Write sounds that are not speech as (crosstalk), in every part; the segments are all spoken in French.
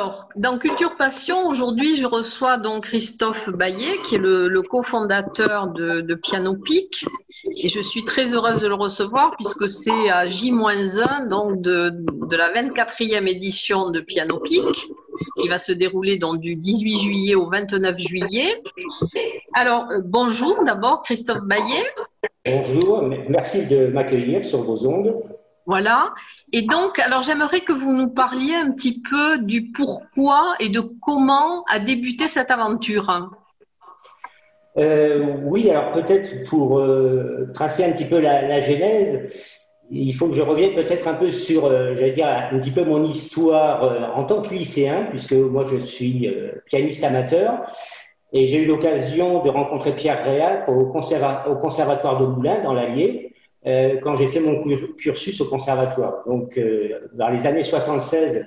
Alors, dans Culture Passion, aujourd'hui, je reçois donc Christophe Baillet, qui est le, cofondateur de, Piano Pic. Et je suis très heureuse de le recevoir puisque c'est à J-1 donc de, la 24e édition de Piano Pic, qui va se dérouler donc du 18 juillet au 29 juillet. Alors, euh, bonjour d'abord, Christophe Baillet. Bonjour, merci de m'accueillir sur vos ondes. Voilà. Et donc, alors j'aimerais que vous nous parliez un petit peu du pourquoi et de comment a débuté cette aventure. Euh, oui, alors peut-être pour euh, tracer un petit peu la, genèse, il faut que je revienne peut-être un peu sur, euh, j'allais dire, un petit peu mon histoire en tant que lycéen, puisque moi je suis pianiste amateur. Et j'ai eu l'occasion de rencontrer Pierre Réal au, au Conservatoire de Moulins, dans l'Allier. Euh, quand j'ai fait mon cursus au conservatoire. Donc, euh, dans les années 76,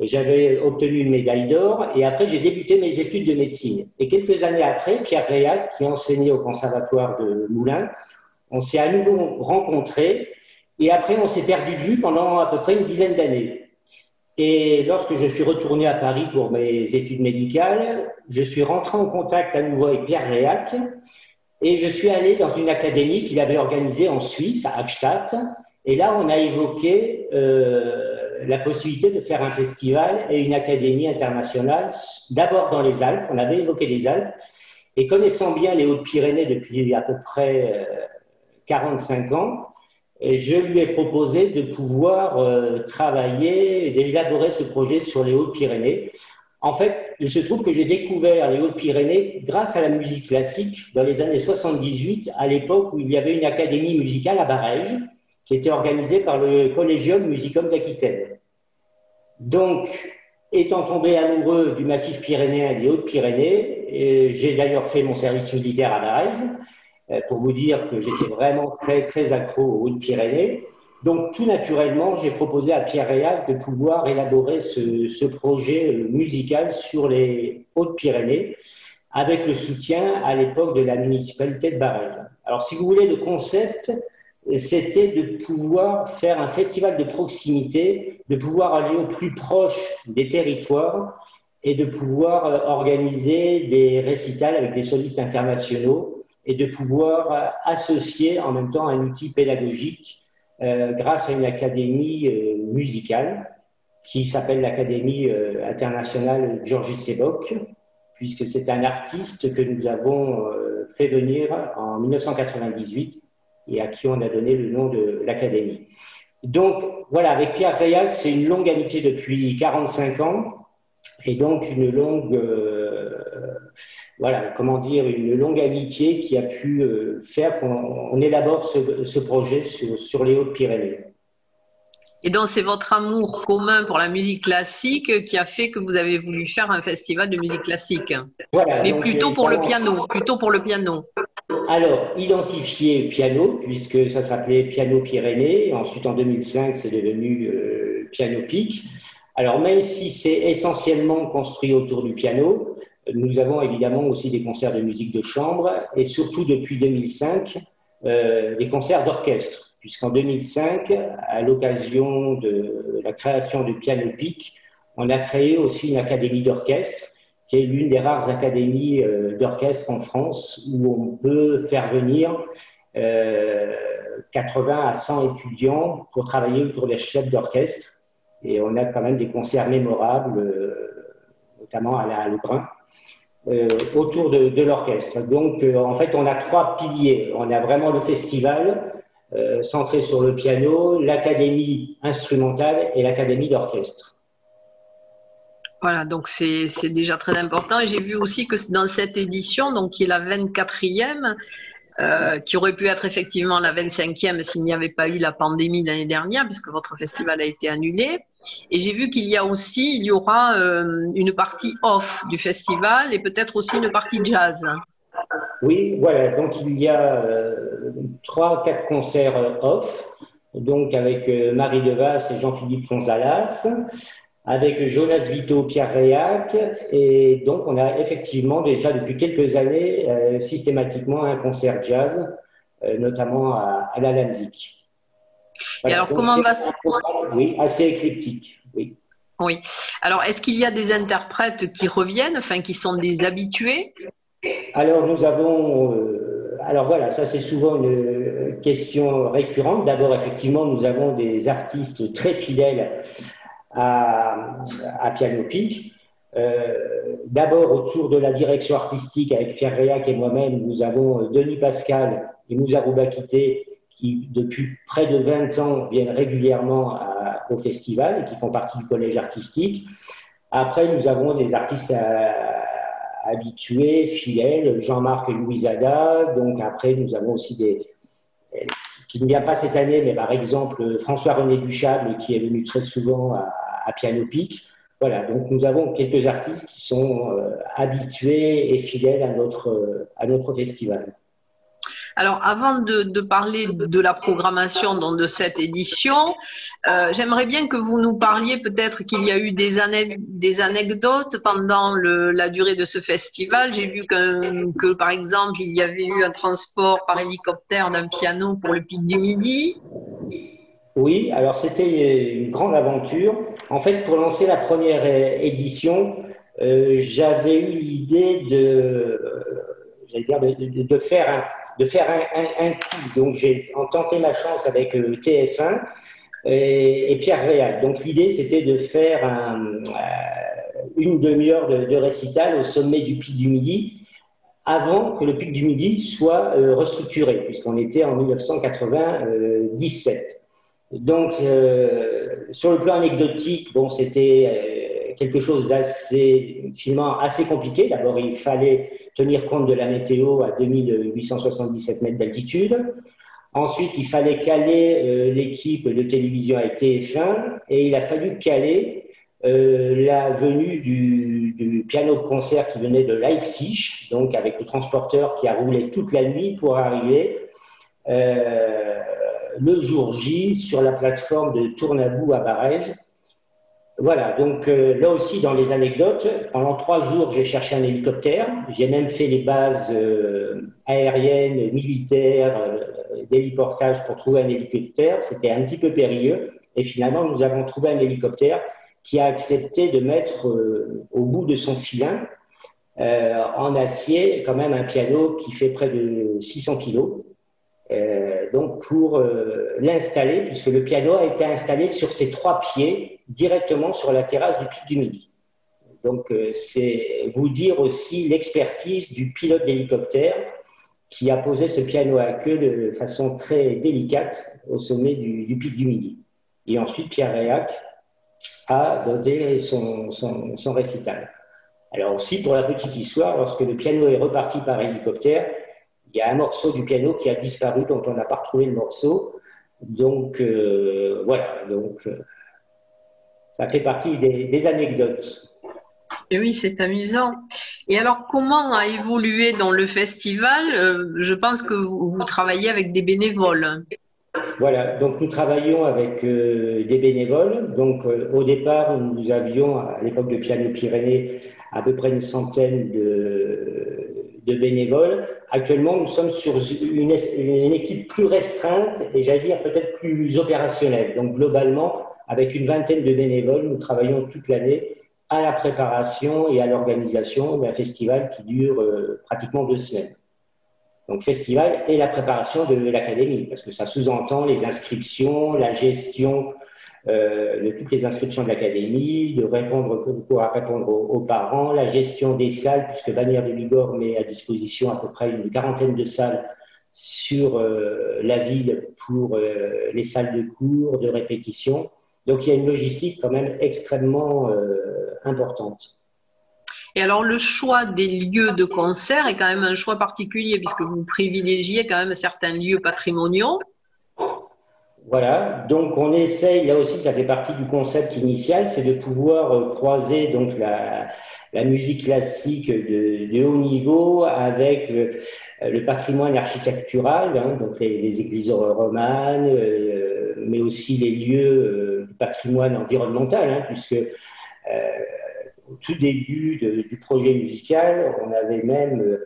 j'avais obtenu une médaille d'or et après, j'ai débuté mes études de médecine. Et quelques années après, Pierre Réal, qui enseignait au conservatoire de Moulins, on s'est à nouveau rencontrés et après, on s'est perdu de vue pendant à peu près une dizaine d'années. Et lorsque je suis retourné à Paris pour mes études médicales, je suis rentré en contact à nouveau avec Pierre Réac et je suis allé dans une académie qu'il avait organisée en Suisse, à Hackstatt. Et là, on a évoqué euh, la possibilité de faire un festival et une académie internationale, d'abord dans les Alpes. On avait évoqué les Alpes. Et connaissant bien les Hautes-Pyrénées depuis à peu près 45 euh, ans, je lui ai proposé de pouvoir euh, travailler, d'élaborer ce projet sur les Hautes-Pyrénées en fait, il se trouve que j'ai découvert les Hautes-Pyrénées grâce à la musique classique dans les années 78, à l'époque où il y avait une académie musicale à Barège, qui était organisée par le Collegium Musicum d'Aquitaine. Donc, étant tombé amoureux du massif pyrénéen et des Hautes-Pyrénées, j'ai d'ailleurs fait mon service militaire à Barège, euh, pour vous dire que j'étais vraiment très, très accro aux Hautes-Pyrénées. Donc, tout naturellement, j'ai proposé à Pierre Réal de pouvoir élaborer ce, projet euh, musical sur les Hautes-Pyrénées, avec le soutien à l'époque de la municipalité de Barège. Alors, si vous voulez, le concept, c'était de pouvoir faire un festival de proximité, de pouvoir aller au plus proche des territoires et de pouvoir euh, organiser des récitals avec des solistes internationaux et de pouvoir euh, associer en même temps un outil pédagogique euh, grâce à une académie euh, musicale qui s'appelle l'Académie euh, internationale Georgie Sebok, puisque c'est un artiste que nous avons fait venir en 1998 et à qui on a donné le nom de l'Académie. Donc voilà, avec Pierre Réal, c'est une longue amitié depuis 45 ans et donc une longue voilà, comment dire, une longue amitié qui a pu euh, faire qu'on élabore ce, projet sur, les Hautes-Pyrénées. Et donc, c'est votre amour commun pour la musique classique qui a fait que vous avez voulu faire un festival de musique classique? Voilà. Mais plutôt pour le piano, plutôt pour le piano. Alors, identifié piano, puisque ça s'appelait Piano Pyrénées. Ensuite, en 2005, c'est devenu euh, Piano Pic. Alors, même si c'est essentiellement construit autour du piano, nous avons évidemment aussi des concerts de musique de chambre et surtout depuis 2005, euh, des concerts d'orchestre, puisqu'en 2005, à l'occasion de la création du Piano Pic, on a créé aussi une académie d'orchestre, qui est l'une des rares académies euh, d'orchestre en France où on peut faire venir 80 euh, à 100 étudiants pour travailler autour des chefs d'orchestre. Et on a quand même des concerts mémorables, notamment à la Lebrun. Euh, autour de, l'orchestre. Donc, euh, en fait, on a trois piliers. On a vraiment le festival euh, centré sur le piano, l'académie instrumentale et l'académie d'orchestre. Voilà, donc c'est déjà très important. J'ai vu aussi que dans cette édition, donc qui est la 24e, euh, qui aurait pu être effectivement la 25e s'il n'y avait pas eu la pandémie l'année dernière, puisque votre festival a été annulé. Et j'ai vu qu'il y a aussi, il y aura euh, une partie off du festival et peut-être aussi une partie jazz. Oui, voilà. Donc il y a euh, trois, quatre concerts off. donc avec Marie Devas et Jean-Philippe Fonzalas, avec Jonas Vito, Pierre Réac, et donc on a effectivement déjà depuis quelques années systématiquement un concert jazz, notamment à, à la Lamzik. et alors comment va Oui, assez éclectique, oui. Oui. Alors, est-ce qu'il y a des interprètes qui reviennent, enfin, qui sont des habitués? Alors, nous avons. Euh, alors voilà, ça c'est souvent une question récurrente. D'abord, effectivement, nous avons des artistes très fidèles à, Piano Peak. Euh, d'abord, autour de la direction artistique, avec Pierre Réac et moi-même, nous avons Denis Pascal et Moussa Bakité, qui, depuis près de 20 ans, viennent régulièrement au festival et qui font partie du collège artistique. Après, nous avons des artistes euh, habitués, fidèles, Jean-Marc et Louisada. Donc après, nous avons aussi des qui ne vient pas cette année, mais par exemple François-René Duchable qui est venu très souvent à, Piano Pic. Voilà, donc nous avons quelques artistes qui sont euh, habitués et fidèles à notre, à notre festival. Alors, avant de, parler de la programmation de cette édition, euh, j'aimerais bien que vous nous parliez peut-être qu'il y a eu des, anecdotes pendant la durée de ce festival. J'ai vu que, par exemple, il y avait eu un transport par hélicoptère d'un piano pour le Pic du Midi. Oui, alors c'était une grande aventure. En fait, pour lancer la première édition, euh, j'avais eu l'idée de, faire un, de faire un, coup. Donc, j'ai tenté ma chance avec euh, TF1 et, Pierre Réal. Donc, l'idée, c'était de faire euh, une demi-heure de, récital au sommet du Pic du Midi avant que le Pic du Midi soit euh, restructuré, puisqu'on était en 1997. Donc, sur le plan anecdotique, bon, c'était quelque chose d'assez finalement assez compliqué. D'abord, il fallait tenir compte de la météo à 2877 mètres d'altitude. Ensuite, il fallait caler euh, l'équipe de télévision avec TF1 et il a fallu caler euh, la venue du, piano de concert qui venait de Leipzig, donc avec le transporteur qui a roulé toute la nuit pour arriver euh, le jour J sur la plateforme de Tournabou à Barège voilà, donc euh, là aussi dans les anecdotes, pendant trois jours j'ai cherché un hélicoptère, j'ai même fait les bases euh, aériennes, militaires, euh, d'héliportage pour trouver un hélicoptère, c'était un petit peu périlleux, et finalement nous avons trouvé un hélicoptère qui a accepté de mettre au bout de son filin en acier quand même un piano qui fait près de 600 kilos. Donc pour l'installer, puisque le piano a été installé sur ses trois pieds directement sur la terrasse du Pic du Midi. Donc, euh, c'est vous dire aussi l'expertise du pilote d'hélicoptère qui a posé ce piano à queue de façon très délicate au sommet du, Pic du Midi. Et ensuite, Pierre Réac a donné son, son, récital. Alors aussi, pour la petite histoire, lorsque le piano est reparti par hélicoptère, il y a un morceau du piano qui a disparu, dont on n'a pas retrouvé le morceau. Donc, euh, voilà. Donc, euh, ça fait partie des, anecdotes. Et oui, c'est amusant. Et alors, comment a évolué dans le festival? Euh, Je pense que vous, travaillez avec des bénévoles. Voilà, donc nous travaillons avec des bénévoles. Donc au départ, nous avions, à l'époque de Piano Pyrénées, à peu près une centaine de, de bénévoles. Actuellement, nous sommes sur une, équipe plus restreinte et j'allais dire peut-être plus opérationnelle. Donc globalement, avec une vingtaine de bénévoles, nous travaillons toute l'année à la préparation et à l'organisation d'un festival qui dure euh, pratiquement deux semaines. Donc festival et la préparation de l'académie, parce que ça sous-entend les inscriptions, la gestion de toutes les inscriptions de l'académie, de répondre pouvoir répondre aux, parents, la gestion des salles, puisque Bannière de Bigorre met à disposition à peu près une quarantaine de salles sur euh, la ville pour les salles de cours, de répétition. Donc il y a une logistique quand même extrêmement euh, importante. Et alors le choix des lieux de concert est quand même un choix particulier puisque vous privilégiez quand même certains lieux patrimoniaux. Voilà, donc on essaye, là aussi ça fait partie du concept initial, c'est de pouvoir euh, croiser donc la, musique classique de, haut niveau avec le, patrimoine architectural, hein, donc les, églises romanes, euh, mais aussi les lieux du patrimoine environnemental, hein, puisque au tout début du projet musical, on avait même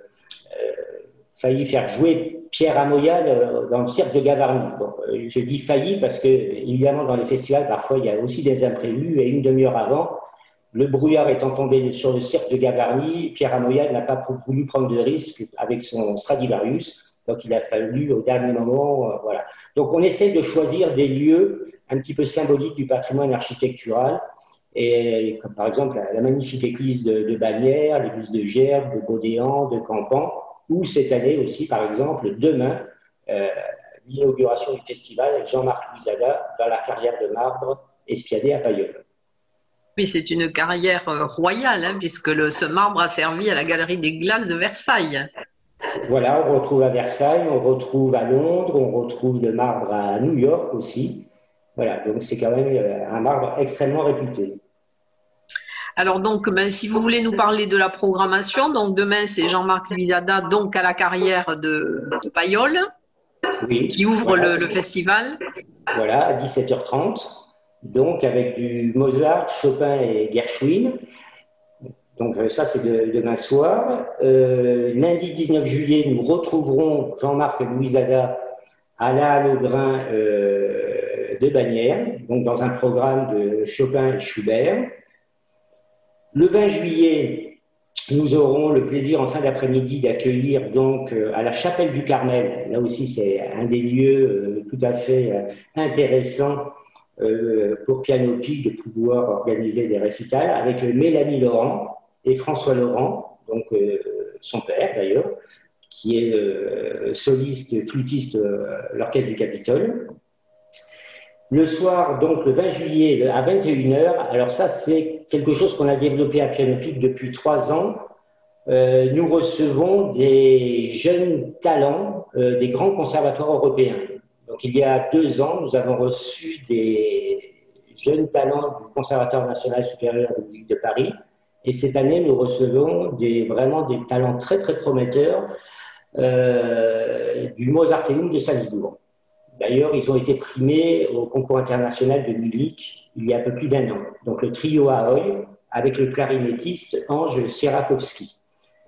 failli faire jouer Pierre Amoyal dans le cirque de Gavarnie. je dis failli parce que, évidemment, dans les festivals, parfois, il y a aussi des imprévus, et une demi-heure avant, le brouillard étant tombé sur le cirque de Gavarnie, Pierre Amoyal n'a pas voulu prendre de risque avec son Stradivarius. Donc, il a fallu au dernier moment. Euh, voilà. Donc, on essaie de choisir des lieux un petit peu symboliques du patrimoine architectural. Et comme par exemple la, magnifique église de, de Bagnères, l'église de Gerbe, de Baudéan, de Campan, ou cette année aussi, par exemple, demain, euh, l'inauguration du festival avec Jean-Marc Louisada dans la carrière de marbre espiadée à Payolle. Oui, c'est une carrière euh, royale, hein, puisque le, ce marbre a servi à la Galerie des Glaces de Versailles. Voilà, on retrouve à Versailles, on retrouve à Londres, on retrouve le marbre à New York aussi. Voilà, donc c'est quand même euh, un marbre extrêmement réputé. Alors donc, ben, si vous voulez nous parler de la programmation, donc demain c'est Jean-Marc Luisada, donc à la carrière de, de Payolle, qui ouvre le, le, festival. Voilà, à 17h30 donc avec du Mozart, Chopin et Gershwin. Donc euh, ça, c'est demain soir. Euh, lundi 19 juillet, nous retrouverons Jean-Marc Louisada à la Lebrun euh, de Bagnères, donc dans un programme de Chopin et Schubert. Le 20 juillet, nous aurons le plaisir en fin d'après-midi d'accueillir donc à la Chapelle du Carmel. Là aussi, c'est un des lieux tout à fait intéressants euh, pour Piano de pouvoir organiser des récitals avec Mélanie Laurent et François Laurent, donc euh, son père d'ailleurs, qui est euh, soliste, flûtiste l'Orchestre du Capitole. Le soir, donc le 20 juillet à 21h, alors ça c'est quelque chose qu'on a développé à Piano depuis trois ans. nous recevons des jeunes talents des grands conservatoires européens. Donc, il y a deux ans, nous avons reçu des jeunes talents du Conservatoire national supérieur de musique de Paris. Et cette année, nous recevons vraiment des talents très, très prometteurs euh, du Mozarteum de Salzbourg. D'ailleurs, ils ont été primés au concours international de Munich il y a un peu plus d'un an. Donc, le trio Ahoy avec le clarinettiste Ange Sierakowski.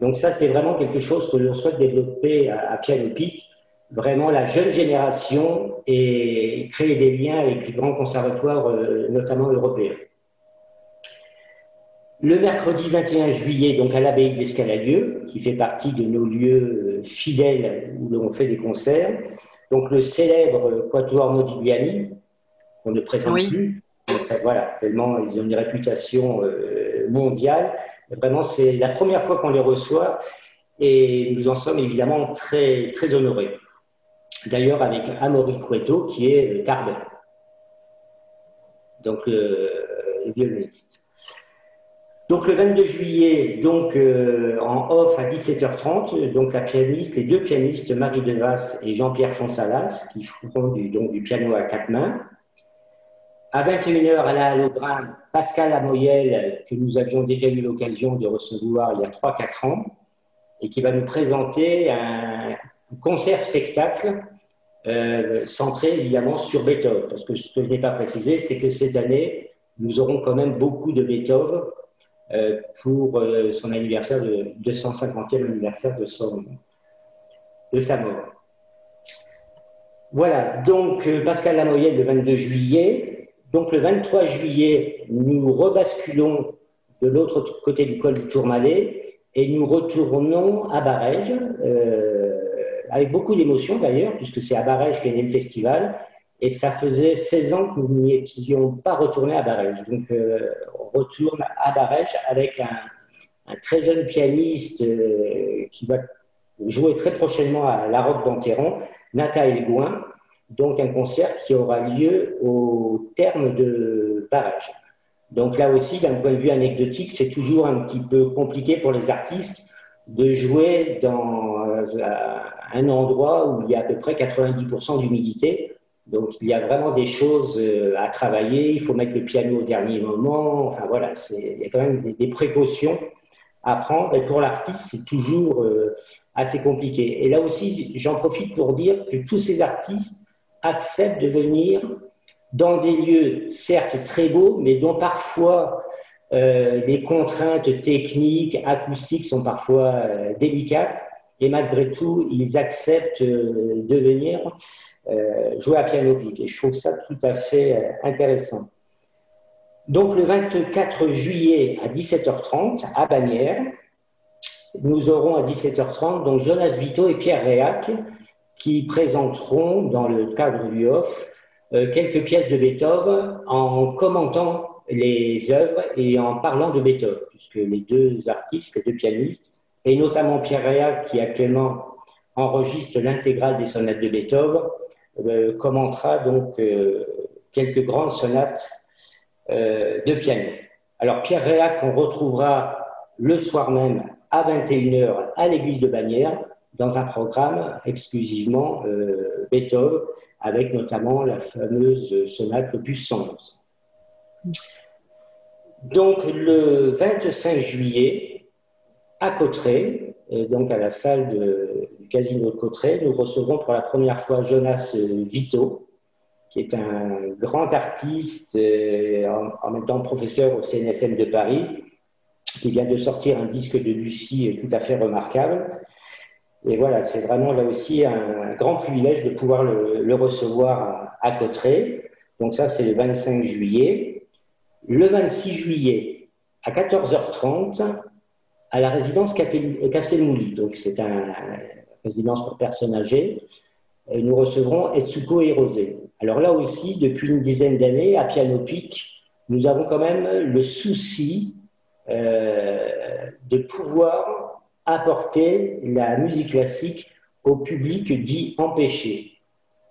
Donc, ça, c'est vraiment quelque chose que l'on souhaite développer à, Piano Peak vraiment la jeune génération et créer des liens avec les grands conservatoires, euh, notamment européens. Le mercredi 21 juillet, donc à l'abbaye de l'Escaladieu, qui fait partie de nos lieux euh, fidèles où l'on fait des concerts, donc le célèbre Quatuor Modigliani, qu'on ne présente plus, voilà, tellement ils ont une réputation euh, mondiale. Vraiment, c'est la première fois qu'on les reçoit et nous en sommes évidemment très, très honorés. D'ailleurs, avec Amaury Cueto, qui est le tarbin, donc le, violoniste. Donc le 22 juillet, donc euh, en off à 17h30, donc la pianiste, les deux pianistes Marie Devas et Jean-Pierre Fonsalas, qui font du, piano à quatre mains. À 21h à la Halogramme, Pascal Amoyel, que nous avions déjà eu l'occasion de recevoir il y a 3-4 ans, et qui va nous présenter un concert-spectacle euh, centré évidemment sur Beethoven. Parce que ce que je n'ai pas précisé, c'est que cette année, nous aurons quand même beaucoup de Beethoven pour euh, son anniversaire, de 250e anniversaire de, son, de sa mort. Voilà, donc Pascal Lamoyenne le 22 juillet. Donc le 23 juillet, nous rebasculons de l'autre côté du col du Tourmalet et nous retournons à Barège avec beaucoup d'émotion d'ailleurs, puisque c'est à Barège qu'est né le festival. Et ça faisait 16 ans que nous n'étions pas retournés à Barège. Donc, euh, on retourne à Barège avec un, très jeune pianiste euh, qui va jouer très prochainement à La Roque d'Enterron, Nathalie Gouin. Donc, un concert qui aura lieu au terme de Barège. Donc, là aussi, d'un point de vue anecdotique, c'est toujours un petit peu compliqué pour les artistes de jouer dans un endroit où il y a à peu près 90% d'humidité. Donc il y a vraiment des choses euh, à travailler. Il faut mettre le piano au dernier moment. Enfin voilà, il y a quand même des, précautions à prendre. Et pour l'artiste, c'est toujours euh, assez compliqué. Et là aussi, j'en profite pour dire que tous ces artistes acceptent de venir dans des lieux certes très beaux, mais dont parfois euh, les contraintes techniques, acoustiques sont parfois délicates. Et malgré tout, ils acceptent euh, de venir jouer à piano pic. Et je trouve ça tout à fait intéressant. Donc le 24 juillet à 17h30 à Bagnères, nous aurons à 17h30 donc Jonas Vito et Pierre Réac qui présenteront dans le cadre du off quelques pièces de Beethoven en commentant les œuvres et en parlant de Beethoven, puisque les deux artistes, les deux pianistes, et notamment Pierre Réal, qui actuellement enregistre l'intégrale des sonates de Beethoven, euh, commentera donc euh, quelques grandes sonates euh, de piano. Alors Pierre Réal, qu'on retrouvera le soir même à 21h à l'église de Bagnères, dans un programme exclusivement Beethoven, avec notamment la fameuse sonate opus 111. Donc, le 25 juillet, à Cotteret, euh, donc à la salle du casino de Cotteret, nous recevrons pour la première fois Jonas Vito, qui est un grand artiste, euh, en, même temps professeur au CNSM de Paris, qui vient de sortir un disque de Lucie tout à fait remarquable. Et voilà, c'est vraiment là aussi un, grand privilège de pouvoir le, recevoir à, à Cotteret. Donc ça, c'est le 25 juillet le 26 juillet à 14h30 à la résidence Castelmouli. Donc, c'est une résidence pour personnes âgées. Nous recevrons Etsuko et Rosé. Alors là aussi, depuis une dizaine d'années, à Piano Pic, nous avons quand même le souci euh, de pouvoir apporter la musique classique au public dit empêché.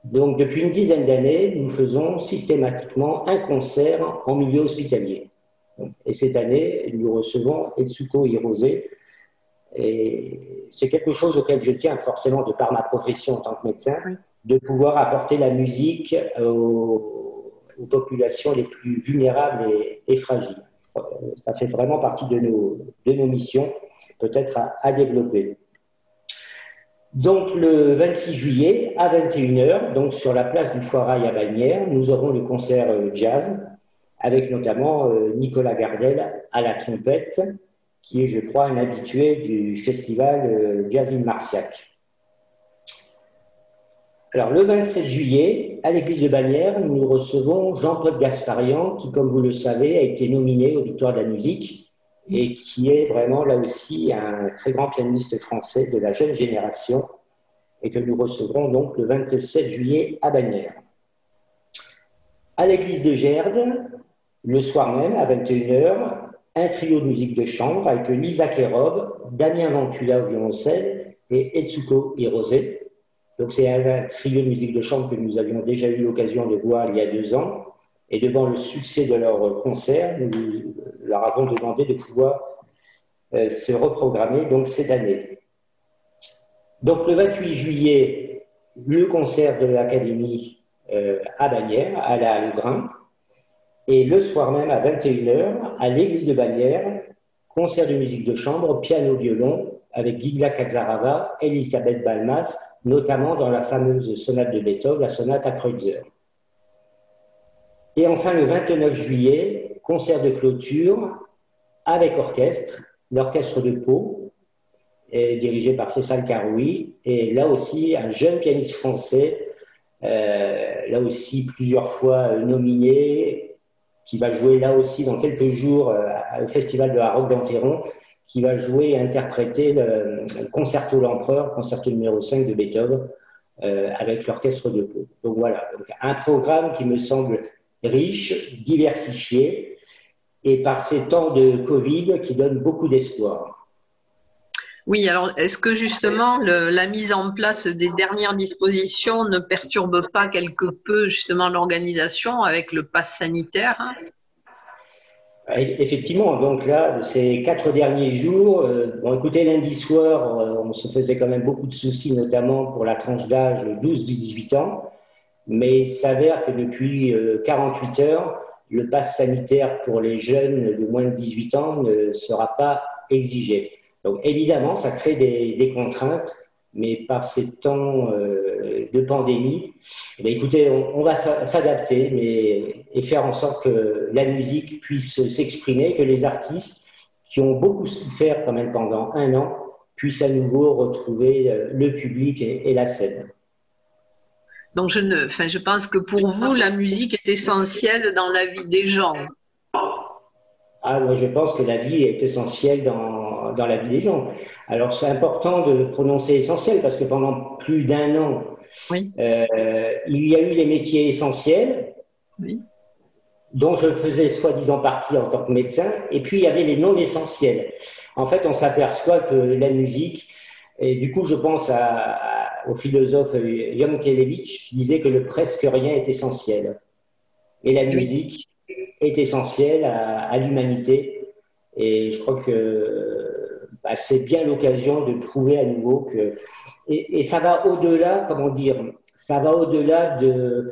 Donc, depuis une dizaine d'années, nous faisons systématiquement un concert en milieu hospitalier. Et cette année, nous recevons Etsuko Hirose. Et c'est quelque chose auquel je tiens forcément de par ma profession en tant que médecin, de pouvoir apporter la musique aux, populations les plus vulnérables et, fragiles. Ça fait vraiment partie de nos, de nos missions, peut-être à développer. Donc le 26 juillet à 21h, donc sur la place du Foirail à Bagnères, nous aurons le concert euh, jazz avec notamment euh, Nicolas Gardel à la trompette, qui est, je crois, un habitué du festival euh, Jazz in Marciac. Alors le 27 juillet, à l'église de Bagnères, nous recevons Jean-Paul Gasparian, qui, comme vous le savez, a été nominé aux Victoires de la musique et qui est vraiment là aussi un très grand pianiste français de la jeune génération et que nous recevrons donc le 27 juillet à Bagnères. À l'église de Gerde, le soir même à 21h, un trio de musique de chambre avec Lisa Kerob, Damien Ventula au violoncelle et Etsuko Hirose. Donc c'est un trio de musique de chambre que nous avions déjà eu l'occasion de voir il y a deux ans. Et devant le succès de leur concert, nous leur avons demandé de pouvoir euh, se reprogrammer donc cette année. Donc le 28 juillet, le concert de l'Académie euh, à Bagnères, à la Legrand, et le soir même à 21h, à l'église de Bagnères, concert de musique de chambre, piano-violon, avec Gigla Kazarava, Elisabeth Balmas, notamment dans la fameuse sonate de Beethoven, la sonate à Kreutzer. Et enfin, le 29 juillet, concert de clôture avec orchestre, l'orchestre de Pau, dirigé par Faisal Karoui, et là aussi un jeune pianiste français, euh, là aussi plusieurs fois nominé, qui va jouer là aussi dans quelques jours euh, au Festival de la Roque d'Anteron, qui va jouer et interpréter le, concerto l'Empereur, concerto numéro 5 de Beethoven, euh, avec l'orchestre de Pau. Donc voilà, un programme qui me semble riche, diversifié, et par ces temps de Covid qui donnent beaucoup d'espoir. Oui, alors est-ce que justement la mise en place des dernières dispositions ne perturbe pas quelque peu justement l'organisation avec le pass sanitaire hein? Effectivement, donc là, ces quatre derniers jours, euh, bon, écoutez, lundi soir, euh, on se faisait quand même beaucoup de soucis, notamment pour la tranche d'âge 12-18 ans mais il s'avère que depuis 48 euh, heures, le pass sanitaire pour les jeunes de moins de 18 ans ne sera pas exigé. Donc évidemment, ça crée des, contraintes, mais par ces temps euh, de pandémie. Eh écoutez, on, va s'adapter mais, et faire en sorte que la musique puisse s'exprimer, que les artistes qui ont beaucoup souffert quand même pendant un an puissent à nouveau retrouver euh, le public et, la scène. Donc je, ne, enfin, je pense que pour vous, la musique est essentielle dans la vie des gens. Ah, moi, je pense que la vie est essentielle dans, dans la vie des gens. Alors, c'est important de prononcer essentiel parce que pendant plus d'un an, euh, il y a eu les métiers essentiels, dont je faisais soi-disant partie en tant que médecin, et puis il y avait les non essentiels. En fait, on s'aperçoit que la musique, et du coup, je pense au philosophe Jan Kelevich qui disait que le presque rien est essentiel. Et la musique, est essentiel à, l'humanité. Et je crois que bah, c'est bien l'occasion de prouver à nouveau que. Et, ça va au-delà, comment dire, ça va au-delà de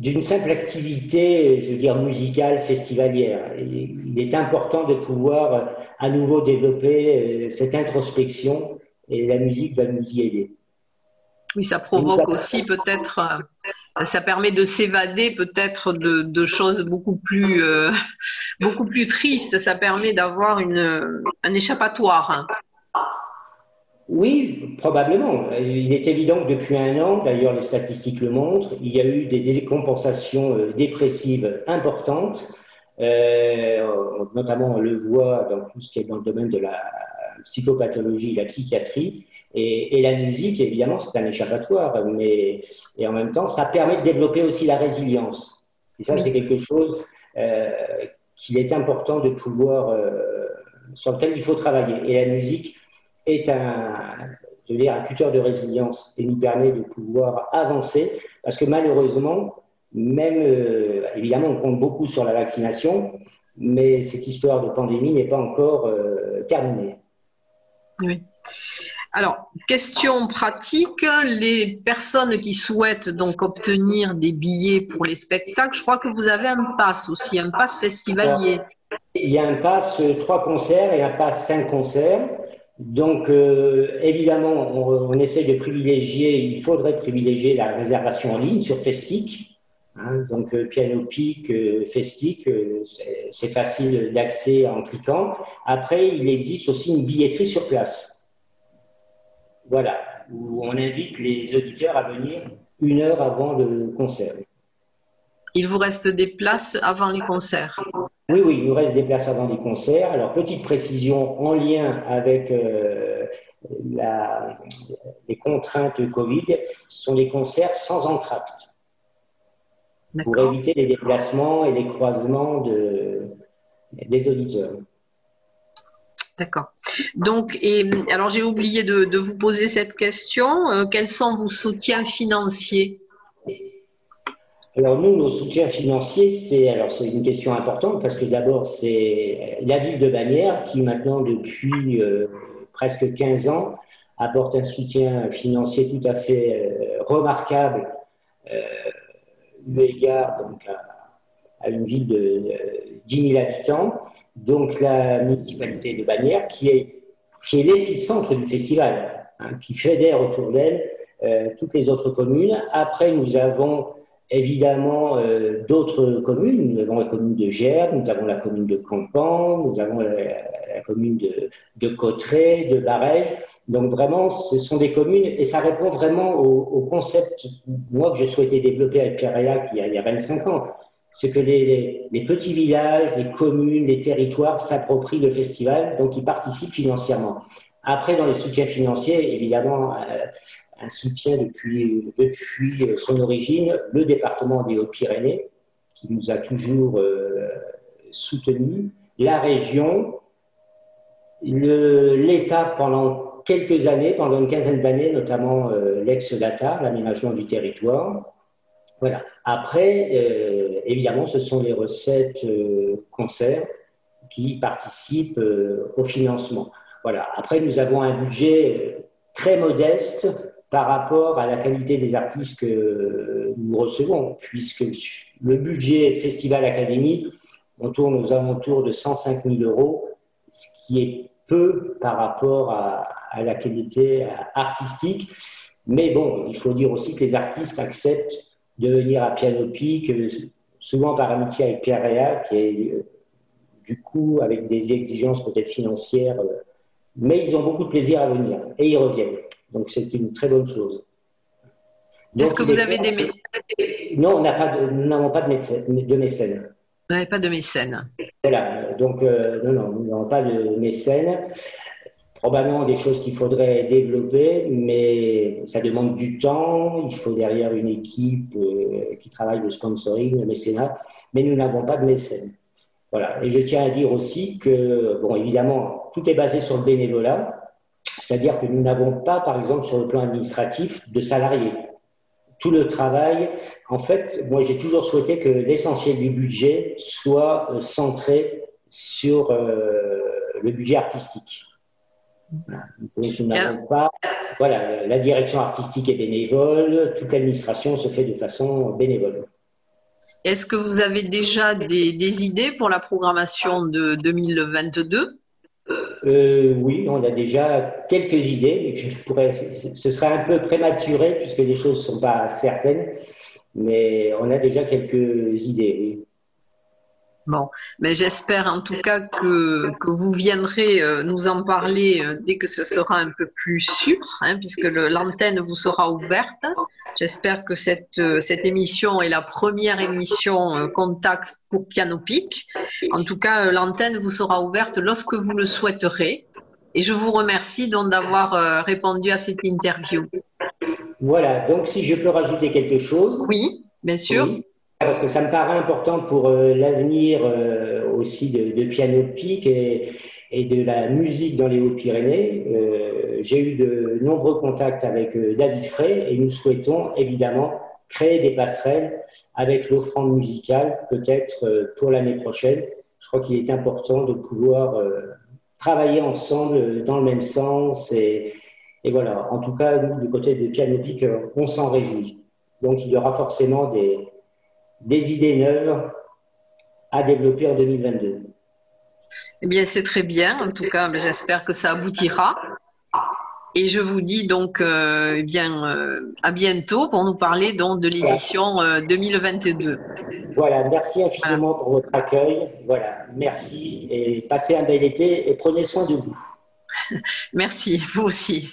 d'une simple activité, je veux dire, musicale, festivalière. Il est important de pouvoir à nouveau développer euh, cette introspection et la musique va nous y aider. Oui, ça provoque aussi peut-être euh, ça permet de s'évader peut-être de, choses beaucoup plus, euh, (laughs) beaucoup plus tristes. Ça permet d'avoir un échappatoire. Oui, probablement. Il est évident que depuis un an, d'ailleurs les statistiques le montrent, il y a eu des décompensations euh, dépressives importantes. Euh, notamment, on le voit dans tout ce qui est dans le domaine de la psychopathologie, la psychiatrie. Et, la musique, évidemment, c'est un échappatoire, mais et en même temps, ça permet de développer aussi la résilience. Et ça, c'est quelque chose euh, qu'il est important de pouvoir, euh, sur lequel il faut travailler. Et la musique est un, je veux dire, un tuteur de résilience et nous permet de pouvoir avancer, parce que malheureusement, même, euh, évidemment, on compte beaucoup sur la vaccination, mais cette histoire de pandémie n'est pas encore terminée. Alors, question pratique, les personnes qui souhaitent donc obtenir des billets pour les spectacles, je crois que vous avez un pass aussi, un pass festivalier. Il y a un pass euh, trois concerts et un pass cinq concerts. Donc, euh, évidemment, on, essaie de privilégier, il faudrait privilégier la réservation en ligne sur Festic. Hein. donc, euh, Piano Peak, Festic, c'est facile d'accès en cliquant. Après, il existe aussi une billetterie sur place. Voilà, où on invite les auditeurs à venir une heure avant le concert. Il vous reste des places avant les concerts Oui, oui, il nous reste des places avant les concerts. Alors, petite précision en lien avec euh, les contraintes Covid, ce sont des concerts sans entracte pour éviter les déplacements et les croisements des auditeurs. D'accord. Donc, et, alors j'ai oublié de, vous poser cette question. Euh, quels sont vos soutiens financiers? Alors nous, nos soutiens financiers, c'est alors c'est une question importante parce que d'abord c'est la ville de Bagnères qui maintenant depuis euh, presque 15 ans apporte un soutien financier tout à fait euh, remarquable eu égard donc à, une ville de 10 000 habitants donc la municipalité de Bagnères, qui est, qui est l'épicentre du festival, hein, qui fédère autour d'elle euh, toutes les autres communes. Après, nous avons évidemment euh, d'autres communes. Nous avons la commune de Gers, nous avons la commune de Campan, nous avons la, commune de, de Cotteret, de Barège. Donc vraiment, ce sont des communes et ça répond vraiment au, concept, moi, que je souhaitais développer avec Pierre il, il y a 25 ans c'est que les, petits villages, les communes, les territoires s'approprient le festival, donc ils participent financièrement. Après, dans les soutiens financiers, évidemment, euh, un soutien depuis, depuis son origine, le département des Hautes-Pyrénées, qui nous a toujours euh, soutenus, la région, l'État pendant quelques années, pendant une quinzaine d'années, notamment euh, l'ex-DATA, l'aménagement du territoire. Voilà. Après, euh, évidemment, ce sont les recettes euh, concerts qui participent euh, au financement. Voilà. Après, nous avons un budget très modeste par rapport à la qualité des artistes que nous recevons, puisque le budget Festival Académie, on tourne aux alentours de 105 000 euros, ce qui est peu par rapport à, à la qualité artistique. Mais bon, il faut dire aussi que les artistes acceptent de venir à Piano Pic, souvent par amitié avec Pierre Réa, qui est du coup avec des exigences peut-être financières, mais ils ont beaucoup de plaisir à venir et ils reviennent. Donc c'est une très bonne chose. Est-ce que vous avez des mécènes Non, nous n'avons pas de, de mécènes. Vous n'avez pas de mécènes. Voilà, donc euh, non, non, nous n'avons pas de mécènes. Probablement des choses qu'il faudrait développer, mais ça demande du temps. Il faut derrière une équipe euh, qui travaille le sponsoring, le mécénat, mais nous n'avons pas de mécènes. Voilà. Et je tiens à dire aussi que, bon, évidemment, tout est basé sur le bénévolat, c'est-à-dire que nous n'avons pas, par exemple, sur le plan administratif, de salariés tout le travail. En fait, moi, j'ai toujours souhaité que l'essentiel du budget soit euh, centré sur euh, le budget artistique. Pas, voilà, la direction artistique est bénévole, toute l'administration se fait de façon bénévole. Est-ce que vous avez déjà des idées pour la programmation de 2022 euh, oui, on a déjà quelques idées. Je pourrais, ce serait un peu prématuré puisque les choses ne sont pas certaines, mais on a déjà quelques idées. Bon, mais j'espère en tout cas que, que vous viendrez euh, nous en parler euh, dès que ce sera un peu plus sûr, hein, puisque l'antenne vous sera ouverte. J'espère que cette, euh, cette émission est la première émission contact pour Piano Pic. En tout cas, l'antenne vous sera ouverte lorsque vous le souhaiterez. Et je vous remercie donc d'avoir répondu à cette interview. Voilà, donc si je peux rajouter quelque chose. Oui, bien sûr. Parce que ça me paraît important pour euh, l'avenir euh, aussi de, Piano Pic et, de la musique dans les Hauts-Pyrénées. Euh, j'ai eu de nombreux contacts avec David Frey et nous souhaitons évidemment créer des passerelles avec l'offrande musicale, peut-être pour l'année prochaine. Je crois qu'il est important de pouvoir travailler ensemble dans le même sens. Et, voilà, en tout cas, du côté de Piano Pic, on s'en réjouit. Donc il y aura forcément des, des idées neuves à développer en 2022 Eh bien, c'est très bien. En tout cas, j'espère que ça aboutira. Et je vous dis donc euh, eh bien, euh, à bientôt pour nous parler donc, de l'édition 2022. Euh, voilà, merci infiniment pour votre accueil. Voilà, merci et passez un bel été et prenez soin de vous. (laughs) merci, vous aussi.